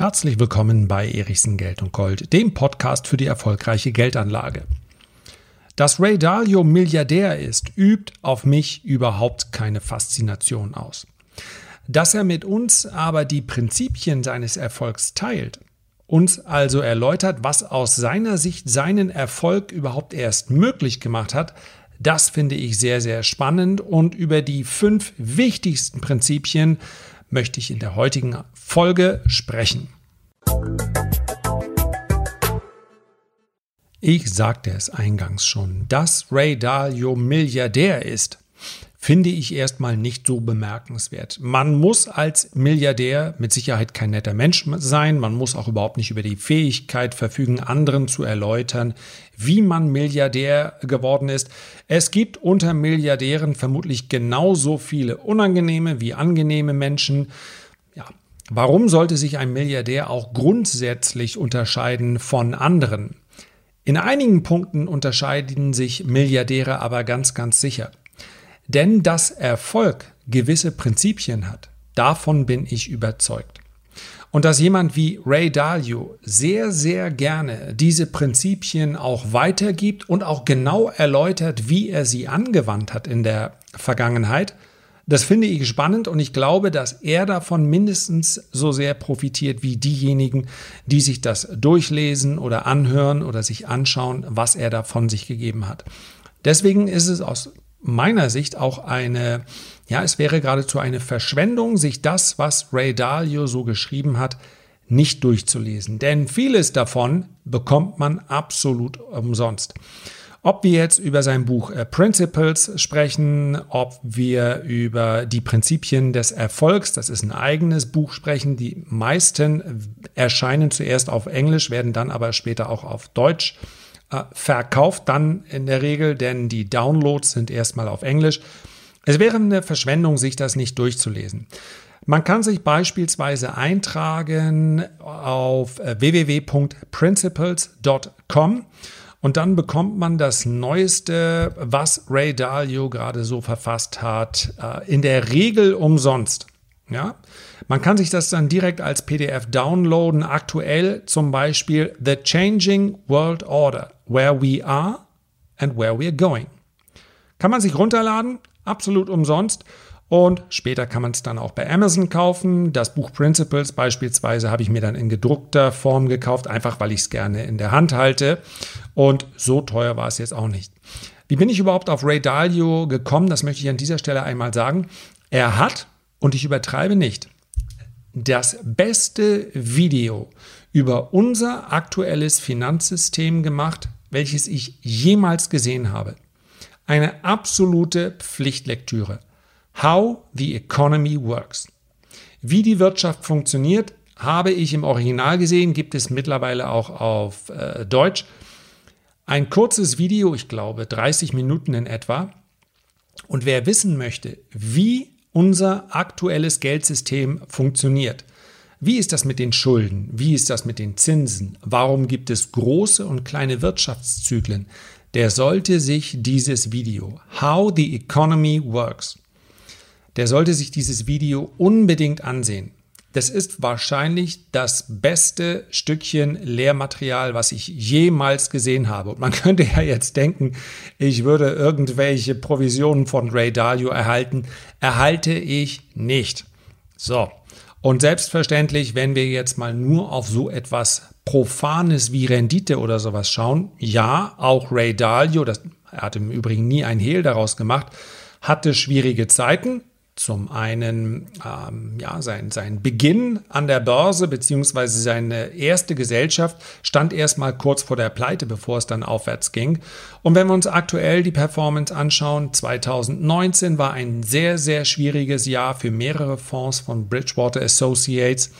Herzlich willkommen bei Erichsen Geld und Gold, dem Podcast für die erfolgreiche Geldanlage. Dass Ray Dalio Milliardär ist, übt auf mich überhaupt keine Faszination aus. Dass er mit uns aber die Prinzipien seines Erfolgs teilt, uns also erläutert, was aus seiner Sicht seinen Erfolg überhaupt erst möglich gemacht hat, das finde ich sehr, sehr spannend und über die fünf wichtigsten Prinzipien möchte ich in der heutigen Folge sprechen. Ich sagte es eingangs schon, dass Ray Dalio Milliardär ist finde ich erstmal nicht so bemerkenswert. Man muss als Milliardär mit Sicherheit kein netter Mensch sein, man muss auch überhaupt nicht über die Fähigkeit verfügen, anderen zu erläutern, wie man Milliardär geworden ist. Es gibt unter Milliardären vermutlich genauso viele unangenehme wie angenehme Menschen. Ja, warum sollte sich ein Milliardär auch grundsätzlich unterscheiden von anderen? In einigen Punkten unterscheiden sich Milliardäre aber ganz, ganz sicher. Denn dass Erfolg gewisse Prinzipien hat, davon bin ich überzeugt. Und dass jemand wie Ray Dalio sehr, sehr gerne diese Prinzipien auch weitergibt und auch genau erläutert, wie er sie angewandt hat in der Vergangenheit, das finde ich spannend und ich glaube, dass er davon mindestens so sehr profitiert wie diejenigen, die sich das durchlesen oder anhören oder sich anschauen, was er davon sich gegeben hat. Deswegen ist es aus meiner Sicht auch eine, ja, es wäre geradezu eine Verschwendung, sich das, was Ray Dalio so geschrieben hat, nicht durchzulesen. Denn vieles davon bekommt man absolut umsonst. Ob wir jetzt über sein Buch äh, Principles sprechen, ob wir über die Prinzipien des Erfolgs, das ist ein eigenes Buch sprechen, die meisten erscheinen zuerst auf Englisch, werden dann aber später auch auf Deutsch äh, verkauft dann in der Regel, denn die Downloads sind erstmal auf Englisch. Es wäre eine Verschwendung, sich das nicht durchzulesen. Man kann sich beispielsweise eintragen auf äh, www.principles.com und dann bekommt man das Neueste, was Ray Dalio gerade so verfasst hat, äh, in der Regel umsonst. Ja? Man kann sich das dann direkt als PDF downloaden. Aktuell zum Beispiel The Changing World Order, Where We Are and Where We're Going. Kann man sich runterladen, absolut umsonst. Und später kann man es dann auch bei Amazon kaufen. Das Buch Principles beispielsweise habe ich mir dann in gedruckter Form gekauft, einfach weil ich es gerne in der Hand halte. Und so teuer war es jetzt auch nicht. Wie bin ich überhaupt auf Ray Dalio gekommen? Das möchte ich an dieser Stelle einmal sagen. Er hat und ich übertreibe nicht, das beste Video über unser aktuelles Finanzsystem gemacht, welches ich jemals gesehen habe. Eine absolute Pflichtlektüre. How the Economy Works. Wie die Wirtschaft funktioniert, habe ich im Original gesehen, gibt es mittlerweile auch auf äh, Deutsch. Ein kurzes Video, ich glaube 30 Minuten in etwa. Und wer wissen möchte, wie unser aktuelles Geldsystem funktioniert. Wie ist das mit den Schulden? Wie ist das mit den Zinsen? Warum gibt es große und kleine Wirtschaftszyklen? Der sollte sich dieses Video How the Economy Works, der sollte sich dieses Video unbedingt ansehen. Das ist wahrscheinlich das beste Stückchen Lehrmaterial, was ich jemals gesehen habe. Und man könnte ja jetzt denken, ich würde irgendwelche Provisionen von Ray Dalio erhalten. Erhalte ich nicht. So. Und selbstverständlich, wenn wir jetzt mal nur auf so etwas Profanes wie Rendite oder sowas schauen, ja, auch Ray Dalio, das, er hat im Übrigen nie ein Hehl daraus gemacht, hatte schwierige Zeiten, zum einen ähm, ja, sein, sein Beginn an der Börse beziehungsweise seine erste Gesellschaft stand erstmal kurz vor der Pleite, bevor es dann aufwärts ging. Und wenn wir uns aktuell die Performance anschauen, 2019 war ein sehr, sehr schwieriges Jahr für mehrere Fonds von Bridgewater Associates.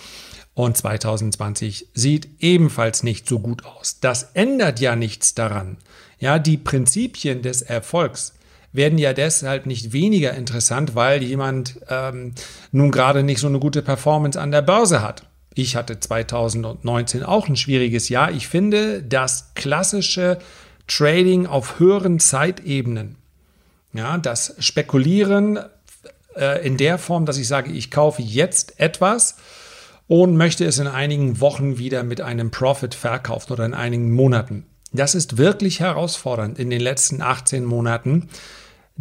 Und 2020 sieht ebenfalls nicht so gut aus. Das ändert ja nichts daran. Ja, die Prinzipien des Erfolgs werden ja deshalb nicht weniger interessant, weil jemand ähm, nun gerade nicht so eine gute Performance an der Börse hat. Ich hatte 2019 auch ein schwieriges Jahr. Ich finde, das klassische Trading auf höheren Zeitebenen, ja, das Spekulieren äh, in der Form, dass ich sage, ich kaufe jetzt etwas und möchte es in einigen Wochen wieder mit einem Profit verkaufen oder in einigen Monaten. Das ist wirklich herausfordernd in den letzten 18 Monaten.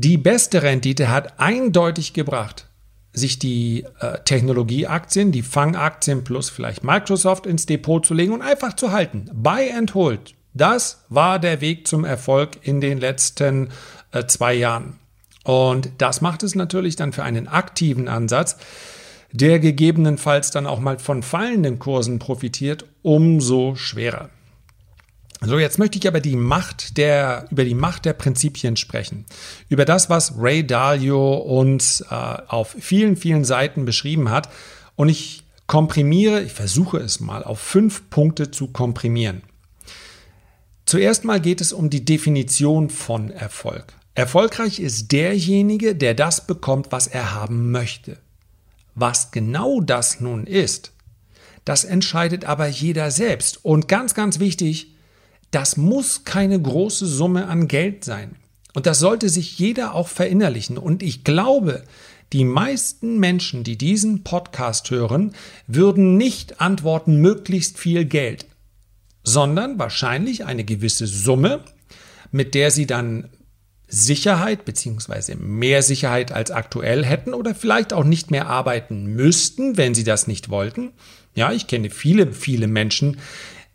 Die beste Rendite hat eindeutig gebracht, sich die äh, Technologieaktien, die Fangaktien plus vielleicht Microsoft ins Depot zu legen und einfach zu halten. Buy and hold. Das war der Weg zum Erfolg in den letzten äh, zwei Jahren. Und das macht es natürlich dann für einen aktiven Ansatz, der gegebenenfalls dann auch mal von fallenden Kursen profitiert, umso schwerer. So, jetzt möchte ich aber die Macht der, über die Macht der Prinzipien sprechen. Über das, was Ray Dalio uns äh, auf vielen, vielen Seiten beschrieben hat. Und ich komprimiere, ich versuche es mal auf fünf Punkte zu komprimieren. Zuerst mal geht es um die Definition von Erfolg. Erfolgreich ist derjenige, der das bekommt, was er haben möchte. Was genau das nun ist, das entscheidet aber jeder selbst. Und ganz, ganz wichtig, das muss keine große Summe an Geld sein. Und das sollte sich jeder auch verinnerlichen. Und ich glaube, die meisten Menschen, die diesen Podcast hören, würden nicht antworten möglichst viel Geld, sondern wahrscheinlich eine gewisse Summe, mit der sie dann Sicherheit beziehungsweise mehr Sicherheit als aktuell hätten oder vielleicht auch nicht mehr arbeiten müssten, wenn sie das nicht wollten. Ja, ich kenne viele, viele Menschen,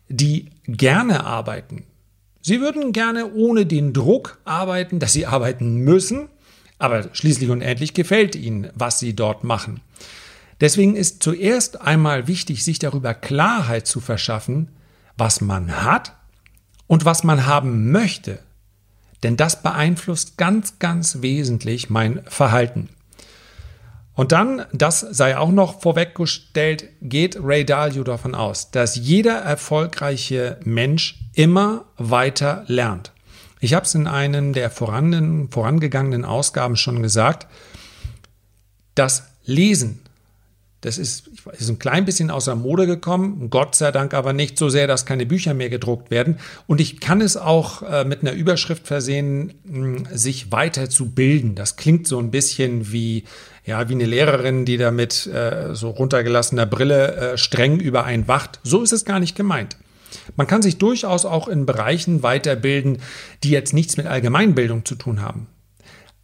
die gerne arbeiten. Sie würden gerne ohne den Druck arbeiten, dass sie arbeiten müssen, aber schließlich und endlich gefällt ihnen, was sie dort machen. Deswegen ist zuerst einmal wichtig, sich darüber Klarheit zu verschaffen, was man hat und was man haben möchte. Denn das beeinflusst ganz, ganz wesentlich mein Verhalten. Und dann, das sei auch noch vorweggestellt, geht Ray Dalio davon aus, dass jeder erfolgreiche Mensch immer weiter lernt. Ich habe es in einem der vorangegangenen Ausgaben schon gesagt, das Lesen das ist, ist ein klein bisschen außer Mode gekommen, Gott sei Dank aber nicht so sehr, dass keine Bücher mehr gedruckt werden. Und ich kann es auch äh, mit einer Überschrift versehen, mh, sich weiter zu bilden. Das klingt so ein bisschen wie, ja, wie eine Lehrerin, die da mit äh, so runtergelassener Brille äh, streng über einen wacht. So ist es gar nicht gemeint. Man kann sich durchaus auch in Bereichen weiterbilden, die jetzt nichts mit Allgemeinbildung zu tun haben.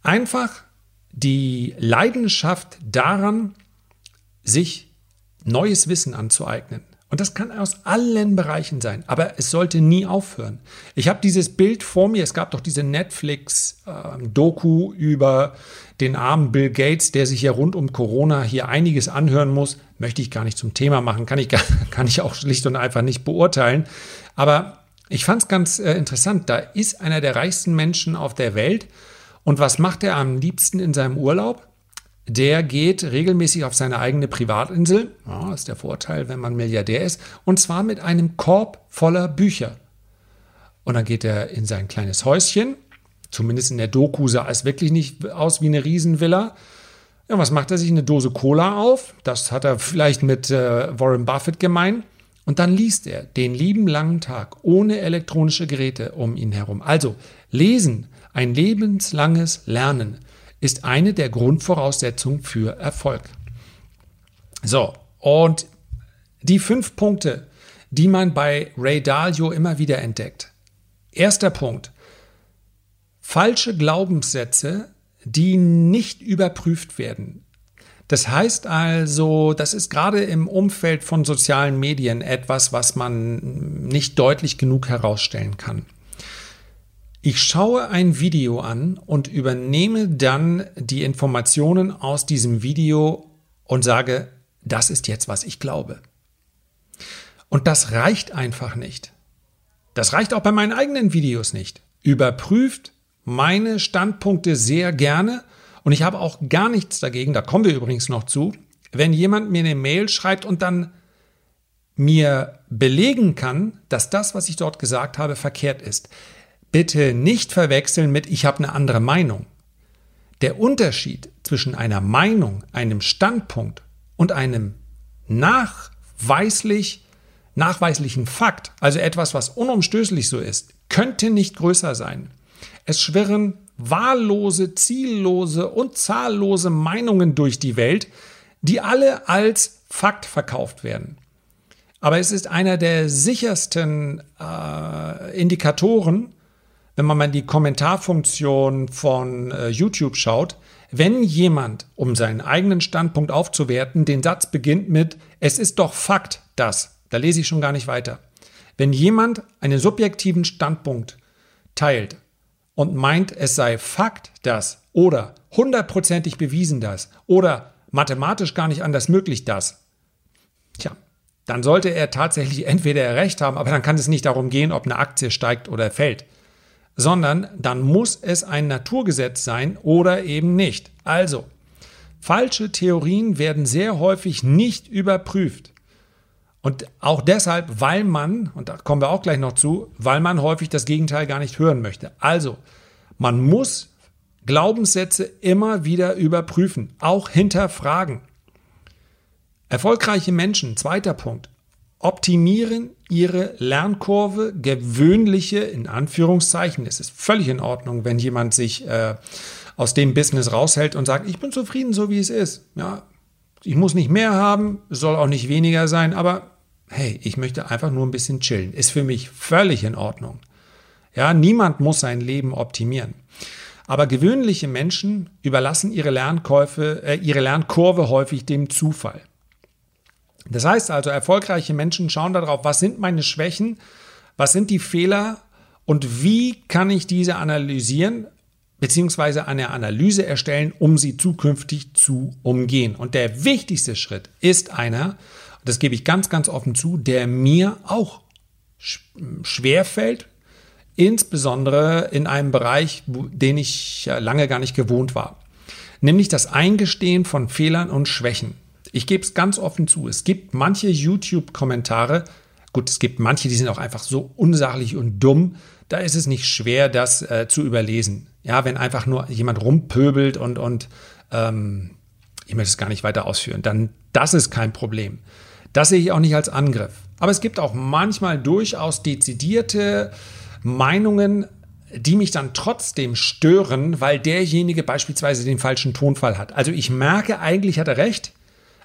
Einfach die Leidenschaft daran, sich neues Wissen anzueignen. Und das kann aus allen Bereichen sein, aber es sollte nie aufhören. Ich habe dieses Bild vor mir, es gab doch diese Netflix-Doku äh, über den armen Bill Gates, der sich hier rund um Corona hier einiges anhören muss. Möchte ich gar nicht zum Thema machen, kann ich, kann ich auch schlicht und einfach nicht beurteilen. Aber ich fand es ganz äh, interessant, da ist einer der reichsten Menschen auf der Welt. Und was macht er am liebsten in seinem Urlaub? Der geht regelmäßig auf seine eigene Privatinsel. Ja, ist der Vorteil, wenn man Milliardär ist. Und zwar mit einem Korb voller Bücher. Und dann geht er in sein kleines Häuschen. Zumindest in der Doku sah es wirklich nicht aus wie eine Riesenvilla. Ja, was macht er sich? Eine Dose Cola auf. Das hat er vielleicht mit äh, Warren Buffett gemeint. Und dann liest er den lieben langen Tag ohne elektronische Geräte um ihn herum. Also lesen, ein lebenslanges Lernen ist eine der Grundvoraussetzungen für Erfolg. So, und die fünf Punkte, die man bei Ray Dalio immer wieder entdeckt. Erster Punkt. Falsche Glaubenssätze, die nicht überprüft werden. Das heißt also, das ist gerade im Umfeld von sozialen Medien etwas, was man nicht deutlich genug herausstellen kann. Ich schaue ein Video an und übernehme dann die Informationen aus diesem Video und sage, das ist jetzt, was ich glaube. Und das reicht einfach nicht. Das reicht auch bei meinen eigenen Videos nicht. Überprüft meine Standpunkte sehr gerne und ich habe auch gar nichts dagegen, da kommen wir übrigens noch zu, wenn jemand mir eine Mail schreibt und dann mir belegen kann, dass das, was ich dort gesagt habe, verkehrt ist bitte nicht verwechseln mit ich habe eine andere Meinung. Der Unterschied zwischen einer Meinung, einem Standpunkt und einem nachweislich nachweislichen Fakt, also etwas, was unumstößlich so ist, könnte nicht größer sein. Es schwirren wahllose, ziellose und zahllose Meinungen durch die Welt, die alle als Fakt verkauft werden. Aber es ist einer der sichersten äh, Indikatoren, wenn man mal die Kommentarfunktion von äh, YouTube schaut, wenn jemand, um seinen eigenen Standpunkt aufzuwerten, den Satz beginnt mit, es ist doch Fakt, dass, da lese ich schon gar nicht weiter. Wenn jemand einen subjektiven Standpunkt teilt und meint, es sei Fakt, dass, oder hundertprozentig bewiesen, dass, oder mathematisch gar nicht anders möglich, dass, tja, dann sollte er tatsächlich entweder recht haben, aber dann kann es nicht darum gehen, ob eine Aktie steigt oder fällt sondern dann muss es ein Naturgesetz sein oder eben nicht. Also, falsche Theorien werden sehr häufig nicht überprüft. Und auch deshalb, weil man, und da kommen wir auch gleich noch zu, weil man häufig das Gegenteil gar nicht hören möchte. Also, man muss Glaubenssätze immer wieder überprüfen, auch hinterfragen. Erfolgreiche Menschen, zweiter Punkt, optimieren ihre Lernkurve, gewöhnliche, in Anführungszeichen, es ist völlig in Ordnung, wenn jemand sich äh, aus dem Business raushält und sagt, ich bin zufrieden, so wie es ist. Ja, ich muss nicht mehr haben, soll auch nicht weniger sein, aber hey, ich möchte einfach nur ein bisschen chillen. Ist für mich völlig in Ordnung. Ja, niemand muss sein Leben optimieren. Aber gewöhnliche Menschen überlassen ihre Lernkäufe, äh, ihre Lernkurve häufig dem Zufall. Das heißt also, erfolgreiche Menschen schauen darauf, was sind meine Schwächen, was sind die Fehler und wie kann ich diese analysieren, beziehungsweise eine Analyse erstellen, um sie zukünftig zu umgehen. Und der wichtigste Schritt ist einer, das gebe ich ganz, ganz offen zu, der mir auch schwer fällt, insbesondere in einem Bereich, den ich lange gar nicht gewohnt war. Nämlich das Eingestehen von Fehlern und Schwächen. Ich gebe es ganz offen zu. Es gibt manche YouTube-Kommentare, gut, es gibt manche, die sind auch einfach so unsachlich und dumm. Da ist es nicht schwer, das äh, zu überlesen. Ja, wenn einfach nur jemand rumpöbelt und, und ähm, ich möchte es gar nicht weiter ausführen, dann das ist kein Problem. Das sehe ich auch nicht als Angriff. Aber es gibt auch manchmal durchaus dezidierte Meinungen, die mich dann trotzdem stören, weil derjenige beispielsweise den falschen Tonfall hat. Also ich merke, eigentlich hat er recht,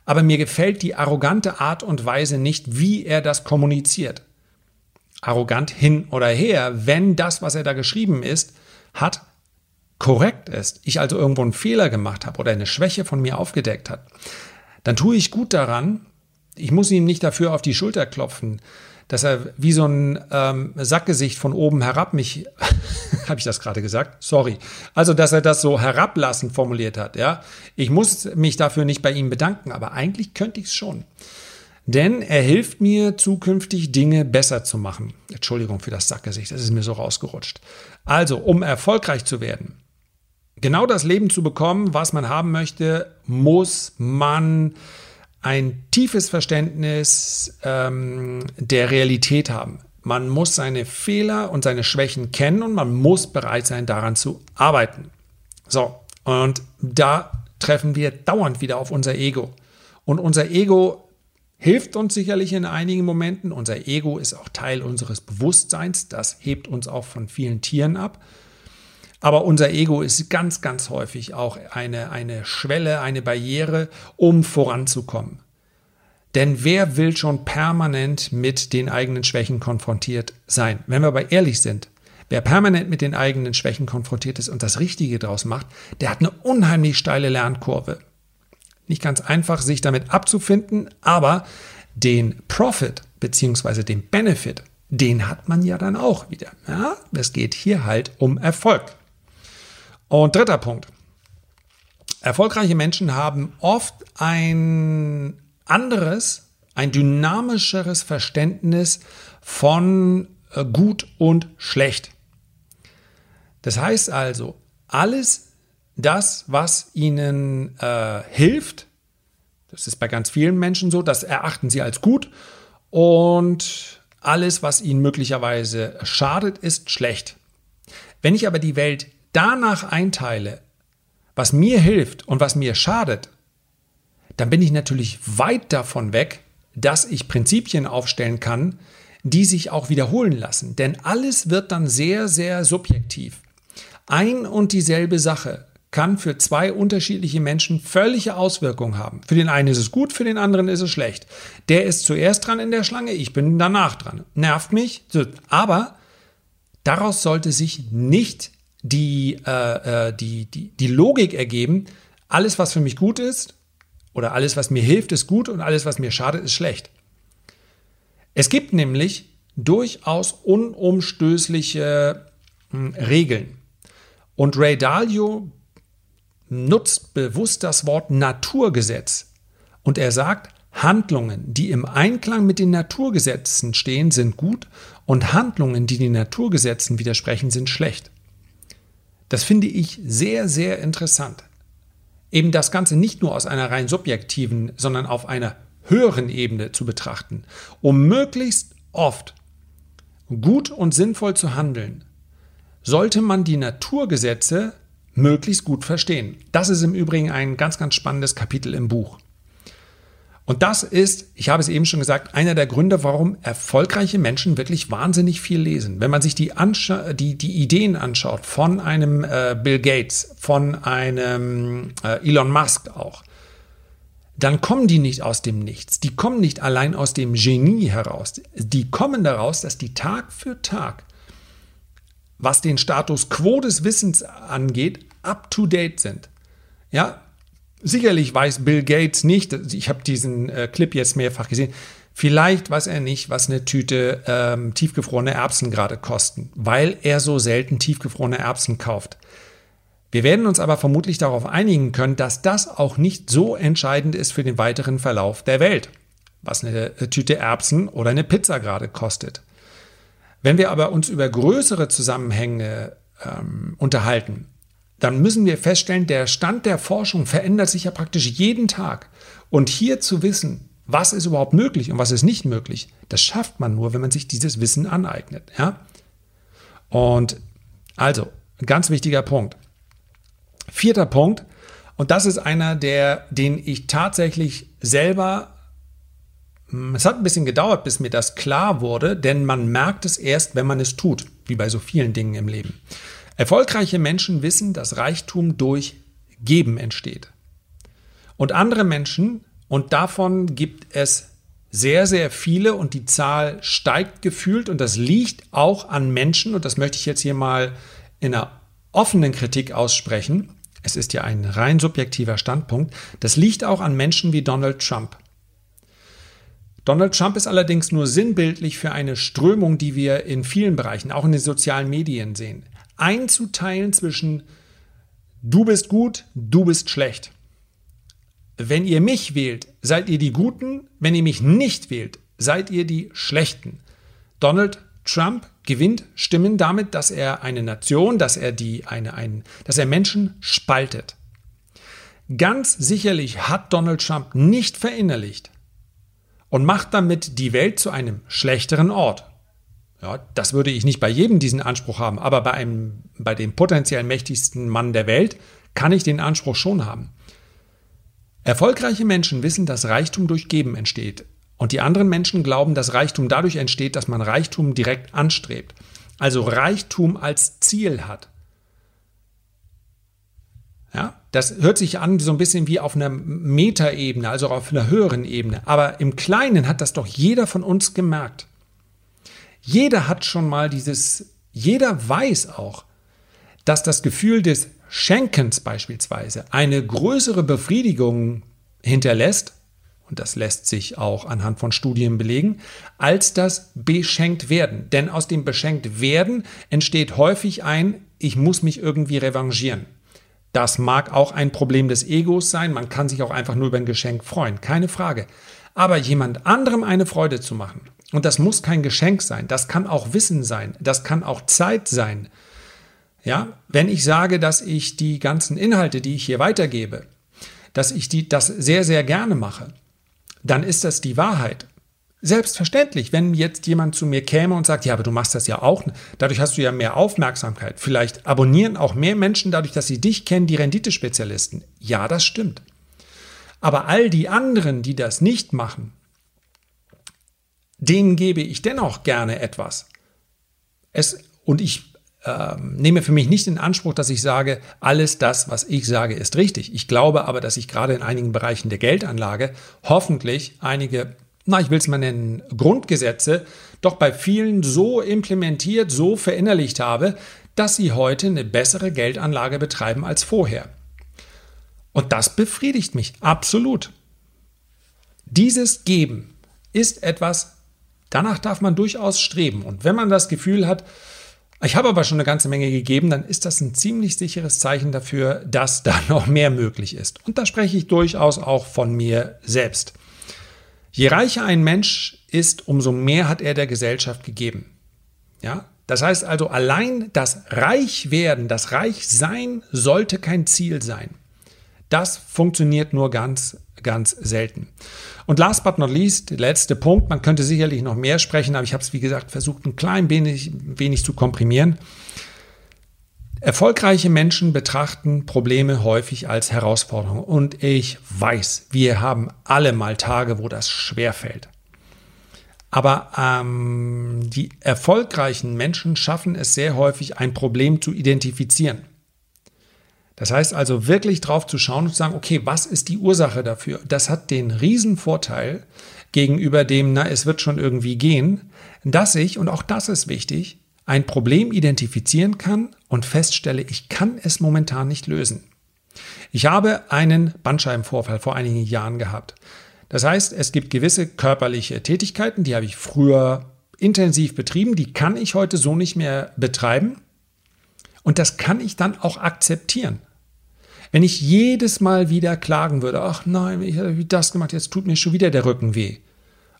aber mir gefällt die arrogante Art und Weise nicht, wie er das kommuniziert. Arrogant hin oder her, wenn das, was er da geschrieben ist, hat, korrekt ist, ich also irgendwo einen Fehler gemacht habe oder eine Schwäche von mir aufgedeckt hat, dann tue ich gut daran, ich muss ihm nicht dafür auf die Schulter klopfen, dass er wie so ein ähm, Sackgesicht von oben herab mich, habe ich das gerade gesagt? Sorry. Also, dass er das so herablassend formuliert hat, ja. Ich muss mich dafür nicht bei ihm bedanken, aber eigentlich könnte ich es schon. Denn er hilft mir zukünftig Dinge besser zu machen. Entschuldigung für das Sackgesicht, das ist mir so rausgerutscht. Also, um erfolgreich zu werden, genau das Leben zu bekommen, was man haben möchte, muss man ein tiefes Verständnis ähm, der Realität haben. Man muss seine Fehler und seine Schwächen kennen und man muss bereit sein, daran zu arbeiten. So, und da treffen wir dauernd wieder auf unser Ego. Und unser Ego hilft uns sicherlich in einigen Momenten. Unser Ego ist auch Teil unseres Bewusstseins. Das hebt uns auch von vielen Tieren ab. Aber unser Ego ist ganz, ganz häufig auch eine, eine Schwelle, eine Barriere, um voranzukommen. Denn wer will schon permanent mit den eigenen Schwächen konfrontiert sein? Wenn wir aber ehrlich sind, wer permanent mit den eigenen Schwächen konfrontiert ist und das Richtige daraus macht, der hat eine unheimlich steile Lernkurve. Nicht ganz einfach, sich damit abzufinden, aber den Profit bzw. den Benefit, den hat man ja dann auch wieder. Ja, es geht hier halt um Erfolg. Und dritter Punkt. Erfolgreiche Menschen haben oft ein anderes, ein dynamischeres Verständnis von äh, gut und schlecht. Das heißt also, alles das, was ihnen äh, hilft, das ist bei ganz vielen Menschen so, das erachten sie als gut und alles, was ihnen möglicherweise schadet, ist schlecht. Wenn ich aber die Welt danach einteile, was mir hilft und was mir schadet, dann bin ich natürlich weit davon weg, dass ich Prinzipien aufstellen kann, die sich auch wiederholen lassen. Denn alles wird dann sehr, sehr subjektiv. Ein und dieselbe Sache kann für zwei unterschiedliche Menschen völlige Auswirkungen haben. Für den einen ist es gut, für den anderen ist es schlecht. Der ist zuerst dran in der Schlange, ich bin danach dran. Nervt mich, aber daraus sollte sich nicht die, äh, äh, die, die, die Logik ergeben, alles, was für mich gut ist oder alles, was mir hilft, ist gut und alles, was mir schadet, ist schlecht. Es gibt nämlich durchaus unumstößliche hm, Regeln. Und Ray Dalio nutzt bewusst das Wort Naturgesetz. Und er sagt, Handlungen, die im Einklang mit den Naturgesetzen stehen, sind gut und Handlungen, die den Naturgesetzen widersprechen, sind schlecht. Das finde ich sehr, sehr interessant. Eben das Ganze nicht nur aus einer rein subjektiven, sondern auf einer höheren Ebene zu betrachten, um möglichst oft gut und sinnvoll zu handeln, sollte man die Naturgesetze möglichst gut verstehen. Das ist im Übrigen ein ganz, ganz spannendes Kapitel im Buch. Und das ist, ich habe es eben schon gesagt, einer der Gründe, warum erfolgreiche Menschen wirklich wahnsinnig viel lesen. Wenn man sich die, die, die Ideen anschaut von einem äh, Bill Gates, von einem äh, Elon Musk auch, dann kommen die nicht aus dem Nichts. Die kommen nicht allein aus dem Genie heraus. Die kommen daraus, dass die Tag für Tag, was den Status quo des Wissens angeht, up-to-date sind. Ja, sicherlich weiß Bill Gates nicht, ich habe diesen äh, Clip jetzt mehrfach gesehen, vielleicht weiß er nicht, was eine Tüte ähm, tiefgefrorene Erbsen gerade kosten, weil er so selten tiefgefrorene Erbsen kauft. Wir werden uns aber vermutlich darauf einigen können, dass das auch nicht so entscheidend ist für den weiteren Verlauf der Welt, was eine äh, Tüte Erbsen oder eine Pizza gerade kostet. Wenn wir aber uns über größere Zusammenhänge ähm, unterhalten, dann müssen wir feststellen, der Stand der Forschung verändert sich ja praktisch jeden Tag. Und hier zu wissen, was ist überhaupt möglich und was ist nicht möglich, das schafft man nur, wenn man sich dieses Wissen aneignet. Ja? Und also, ganz wichtiger Punkt. Vierter Punkt, und das ist einer, der, den ich tatsächlich selber, hm, es hat ein bisschen gedauert, bis mir das klar wurde, denn man merkt es erst, wenn man es tut, wie bei so vielen Dingen im Leben. Erfolgreiche Menschen wissen, dass Reichtum durch Geben entsteht. Und andere Menschen, und davon gibt es sehr, sehr viele und die Zahl steigt gefühlt und das liegt auch an Menschen, und das möchte ich jetzt hier mal in einer offenen Kritik aussprechen. Es ist ja ein rein subjektiver Standpunkt. Das liegt auch an Menschen wie Donald Trump. Donald Trump ist allerdings nur sinnbildlich für eine Strömung, die wir in vielen Bereichen, auch in den sozialen Medien sehen einzuteilen zwischen du bist gut, du bist schlecht. Wenn ihr mich wählt, seid ihr die Guten, wenn ihr mich nicht wählt, seid ihr die Schlechten. Donald Trump gewinnt Stimmen damit, dass er eine Nation, dass er die eine, ein, dass er Menschen spaltet. Ganz sicherlich hat Donald Trump nicht verinnerlicht und macht damit die Welt zu einem schlechteren Ort. Ja, das würde ich nicht bei jedem diesen Anspruch haben, aber bei, einem, bei dem potenziell mächtigsten Mann der Welt kann ich den Anspruch schon haben. Erfolgreiche Menschen wissen, dass Reichtum durch Geben entsteht. Und die anderen Menschen glauben, dass Reichtum dadurch entsteht, dass man Reichtum direkt anstrebt. Also Reichtum als Ziel hat. Ja, das hört sich an so ein bisschen wie auf einer Metaebene, also auf einer höheren Ebene. Aber im Kleinen hat das doch jeder von uns gemerkt. Jeder hat schon mal dieses, jeder weiß auch, dass das Gefühl des Schenkens beispielsweise eine größere Befriedigung hinterlässt, und das lässt sich auch anhand von Studien belegen, als das beschenkt werden. Denn aus dem beschenkt werden entsteht häufig ein, ich muss mich irgendwie revanchieren. Das mag auch ein Problem des Egos sein, man kann sich auch einfach nur über ein Geschenk freuen, keine Frage. Aber jemand anderem eine Freude zu machen, und das muss kein Geschenk sein, das kann auch Wissen sein, das kann auch Zeit sein. Ja, wenn ich sage, dass ich die ganzen Inhalte, die ich hier weitergebe, dass ich die, das sehr, sehr gerne mache, dann ist das die Wahrheit. Selbstverständlich, wenn jetzt jemand zu mir käme und sagt, ja, aber du machst das ja auch, dadurch hast du ja mehr Aufmerksamkeit. Vielleicht abonnieren auch mehr Menschen dadurch, dass sie dich kennen, die Renditespezialisten. Ja, das stimmt. Aber all die anderen, die das nicht machen, denen gebe ich dennoch gerne etwas. Es, und ich ähm, nehme für mich nicht in Anspruch, dass ich sage, alles das, was ich sage, ist richtig. Ich glaube aber, dass ich gerade in einigen Bereichen der Geldanlage hoffentlich einige, na, ich will es mal nennen, Grundgesetze doch bei vielen so implementiert, so verinnerlicht habe, dass sie heute eine bessere Geldanlage betreiben als vorher. Und das befriedigt mich absolut. Dieses Geben ist etwas, danach darf man durchaus streben. Und wenn man das Gefühl hat, ich habe aber schon eine ganze Menge gegeben, dann ist das ein ziemlich sicheres Zeichen dafür, dass da noch mehr möglich ist. Und da spreche ich durchaus auch von mir selbst. Je reicher ein Mensch ist, umso mehr hat er der Gesellschaft gegeben. Ja? Das heißt also, allein das Reichwerden, das Reichsein sollte kein Ziel sein. Das funktioniert nur ganz, ganz selten. Und last but not least, der letzte Punkt, man könnte sicherlich noch mehr sprechen, aber ich habe es, wie gesagt, versucht, ein klein wenig, wenig zu komprimieren. Erfolgreiche Menschen betrachten Probleme häufig als Herausforderung. Und ich weiß, wir haben alle mal Tage, wo das schwer fällt. Aber ähm, die erfolgreichen Menschen schaffen es sehr häufig, ein Problem zu identifizieren. Das heißt also wirklich drauf zu schauen und zu sagen, okay, was ist die Ursache dafür? Das hat den Riesenvorteil gegenüber dem, na, es wird schon irgendwie gehen, dass ich, und auch das ist wichtig, ein Problem identifizieren kann und feststelle, ich kann es momentan nicht lösen. Ich habe einen Bandscheibenvorfall vor einigen Jahren gehabt. Das heißt, es gibt gewisse körperliche Tätigkeiten, die habe ich früher intensiv betrieben, die kann ich heute so nicht mehr betreiben. Und das kann ich dann auch akzeptieren. Wenn ich jedes Mal wieder klagen würde, ach nein, ich habe das gemacht, jetzt tut mir schon wieder der Rücken weh.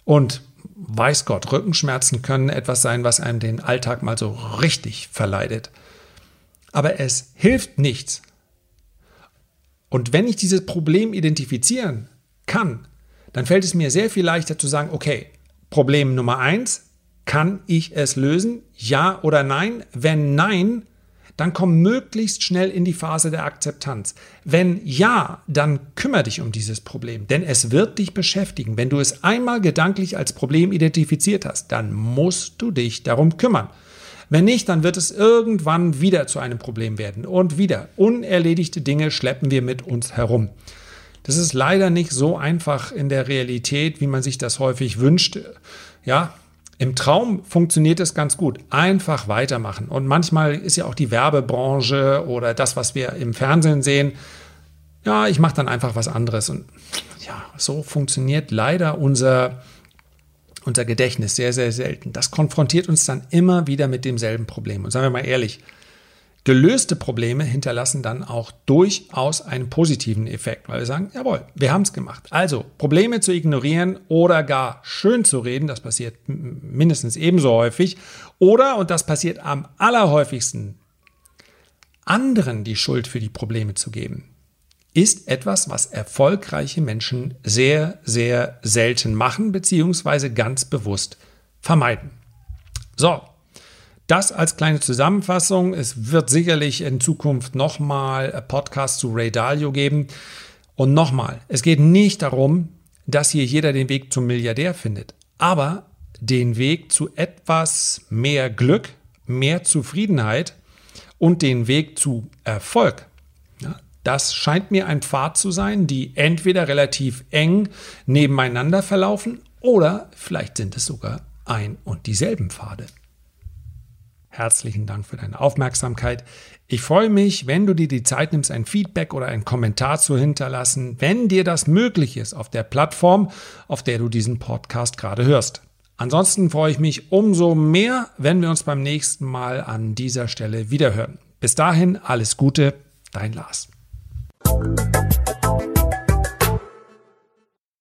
Und weiß Gott, Rückenschmerzen können etwas sein, was einem den Alltag mal so richtig verleidet. Aber es hilft nichts. Und wenn ich dieses Problem identifizieren kann, dann fällt es mir sehr viel leichter zu sagen, okay, Problem Nummer eins, kann ich es lösen? Ja oder nein? Wenn nein, dann komm möglichst schnell in die Phase der Akzeptanz. Wenn ja, dann kümmere dich um dieses Problem, denn es wird dich beschäftigen. Wenn du es einmal gedanklich als Problem identifiziert hast, dann musst du dich darum kümmern. Wenn nicht, dann wird es irgendwann wieder zu einem Problem werden. Und wieder, unerledigte Dinge schleppen wir mit uns herum. Das ist leider nicht so einfach in der Realität, wie man sich das häufig wünscht. Ja, im Traum funktioniert es ganz gut. Einfach weitermachen. Und manchmal ist ja auch die Werbebranche oder das, was wir im Fernsehen sehen, ja, ich mache dann einfach was anderes. Und ja, so funktioniert leider unser, unser Gedächtnis sehr, sehr selten. Das konfrontiert uns dann immer wieder mit demselben Problem. Und sagen wir mal ehrlich, Gelöste Probleme hinterlassen dann auch durchaus einen positiven Effekt, weil wir sagen, jawohl, wir haben es gemacht. Also Probleme zu ignorieren oder gar schön zu reden, das passiert mindestens ebenso häufig. Oder, und das passiert am allerhäufigsten, anderen die Schuld für die Probleme zu geben, ist etwas, was erfolgreiche Menschen sehr, sehr selten machen, beziehungsweise ganz bewusst vermeiden. So, das als kleine Zusammenfassung. Es wird sicherlich in Zukunft nochmal Podcasts zu Ray Dalio geben. Und nochmal, es geht nicht darum, dass hier jeder den Weg zum Milliardär findet, aber den Weg zu etwas mehr Glück, mehr Zufriedenheit und den Weg zu Erfolg. Das scheint mir ein Pfad zu sein, die entweder relativ eng nebeneinander verlaufen oder vielleicht sind es sogar ein und dieselben Pfade. Herzlichen Dank für deine Aufmerksamkeit. Ich freue mich, wenn du dir die Zeit nimmst, ein Feedback oder einen Kommentar zu hinterlassen, wenn dir das möglich ist auf der Plattform, auf der du diesen Podcast gerade hörst. Ansonsten freue ich mich umso mehr, wenn wir uns beim nächsten Mal an dieser Stelle wiederhören. Bis dahin alles Gute, dein Lars.